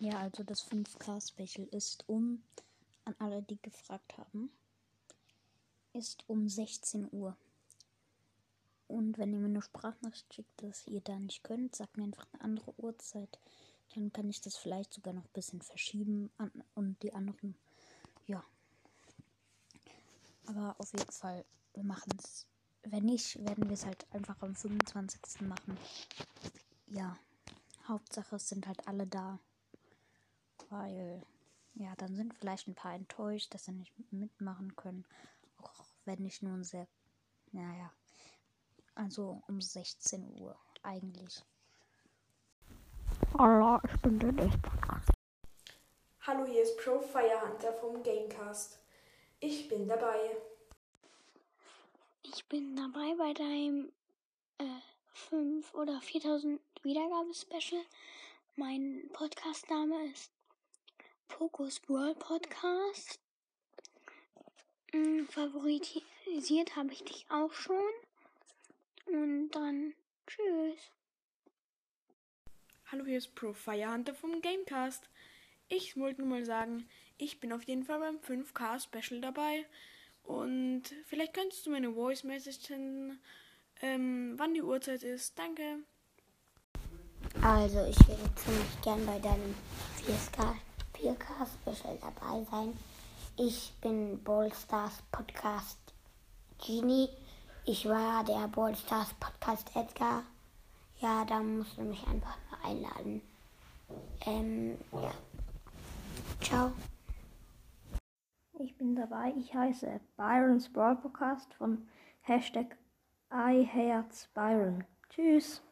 Ja, also das 5K-Special ist um, an alle, die gefragt haben, ist um 16 Uhr. Und wenn ihr mir eine Sprachnachricht schickt, dass ihr da nicht könnt, sagt mir einfach eine andere Uhrzeit. Dann kann ich das vielleicht sogar noch ein bisschen verschieben und die anderen, ja. Aber auf jeden Fall, wir machen es. Wenn nicht, werden wir es halt einfach am 25. machen. Ja, Hauptsache es sind halt alle da. Weil, ja, dann sind vielleicht ein paar enttäuscht, dass sie nicht mitmachen können. Auch wenn ich nun sehr, naja, also um 16 Uhr eigentlich. Hallo, ich bin der Podcast. Hallo, hier ist Pro Firehunter vom Gamecast. Ich bin dabei. Ich bin dabei bei deinem äh, 5 oder 4000 Wiedergabe-Special. Mein Podcast-Name ist Pokus World Podcast. Hm, favorisiert habe ich dich auch schon. Und dann tschüss. Hallo, hier ist Pro Firehunter vom Gamecast. Ich wollte nur mal sagen, ich bin auf jeden Fall beim 5K Special dabei. Und vielleicht könntest du mir eine Voice Message senden, ähm, wann die Uhrzeit ist. Danke. Also, ich würde ziemlich gern bei deinem 4K, 4K Special dabei sein. Ich bin Ballstars Podcast Genie. Ich war der Ballstars Podcast Edgar. Ja, da musst du mich einfach mal einladen. Ähm, ja. Ciao. Ich bin dabei. Ich heiße Byron's Brawl Podcast von Hashtag iHeartsByron. Tschüss.